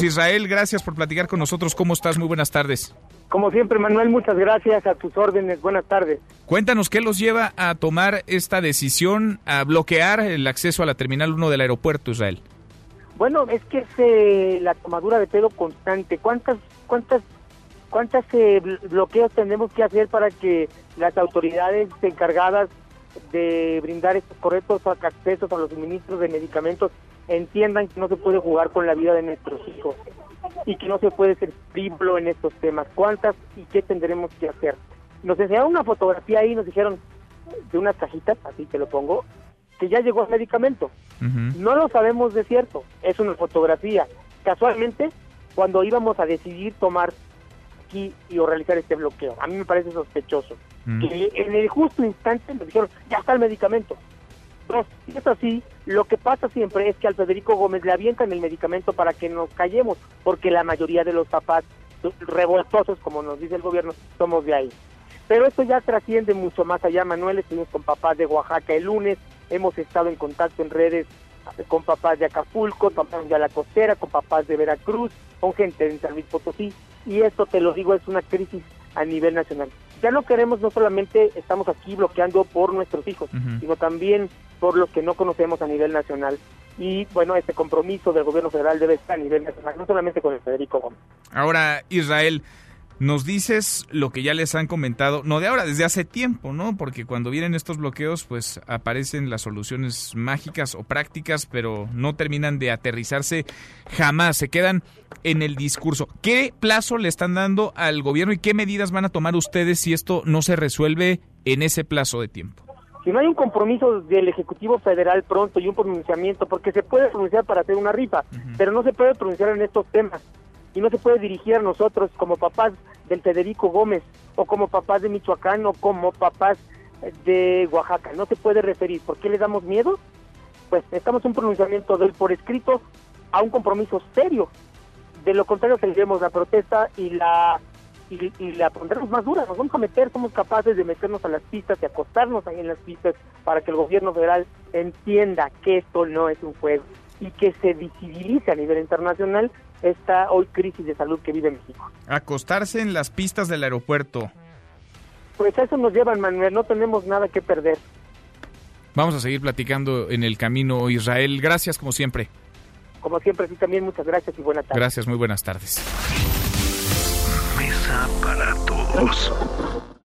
Israel, gracias por platicar con nosotros. ¿Cómo estás? Muy buenas tardes. Como siempre, Manuel, muchas gracias a tus órdenes. Buenas tardes. Cuéntanos qué los lleva a tomar esta decisión, a bloquear el acceso a la Terminal 1 del aeropuerto, Israel. Bueno, es que es eh, la tomadura de pelo constante. ¿Cuántas, cuántas, cuántas eh, bloqueos tenemos que hacer para que las autoridades encargadas de brindar estos correctos accesos a los suministros de medicamentos entiendan que no se puede jugar con la vida de nuestros hijos y que no se puede ser frívolo en estos temas. ¿Cuántas y qué tendremos que hacer? Nos enseñaron una fotografía ahí, nos dijeron de unas cajitas, así que lo pongo, que ya llegó el medicamento. No lo sabemos de cierto, es una fotografía. Casualmente, cuando íbamos a decidir tomar aquí y o realizar este bloqueo, a mí me parece sospechoso. Que en el justo instante nos dijeron, ya está el medicamento. Dos, y es así, lo que pasa siempre es que al Federico Gómez le avientan el medicamento para que nos callemos, porque la mayoría de los papás revoltosos, como nos dice el gobierno, somos de ahí. Pero esto ya trasciende mucho más allá, Manuel, estuvimos con papás de Oaxaca el lunes, hemos estado en contacto en redes con papás de Acapulco, papás de la costera, con papás de Veracruz, con gente de San Luis Potosí, y esto te lo digo, es una crisis a nivel nacional. Ya no queremos, no solamente estamos aquí bloqueando por nuestros hijos, sino también por los que no conocemos a nivel nacional. Y bueno, este compromiso del gobierno federal debe estar a nivel nacional, no solamente con el Federico Gómez. Ahora, Israel, nos dices lo que ya les han comentado, no de ahora, desde hace tiempo, ¿no? Porque cuando vienen estos bloqueos, pues aparecen las soluciones mágicas o prácticas, pero no terminan de aterrizarse jamás, se quedan en el discurso. ¿Qué plazo le están dando al gobierno y qué medidas van a tomar ustedes si esto no se resuelve en ese plazo de tiempo? Si no hay un compromiso del Ejecutivo Federal pronto y un pronunciamiento, porque se puede pronunciar para hacer una rifa, pero no se puede pronunciar en estos temas y no se puede dirigir a nosotros como papás del Federico Gómez o como papás de Michoacán o como papás de Oaxaca. No se puede referir. ¿Por qué le damos miedo? Pues estamos un pronunciamiento de él por escrito a un compromiso serio. De lo contrario, tendremos la protesta y la y, la pondremos más dura. Nos vamos a meter, somos capaces de meternos a las pistas y acostarnos ahí en las pistas para que el gobierno federal entienda que esto no es un juego y que se visibilice a nivel internacional esta hoy crisis de salud que vive México. Acostarse en las pistas del aeropuerto. Pues a eso nos llevan, Manuel, no tenemos nada que perder. Vamos a seguir platicando en el camino, Israel. Gracias, como siempre. Como siempre, sí, también muchas gracias y buenas tardes. Gracias, muy buenas tardes. Mesa para todos.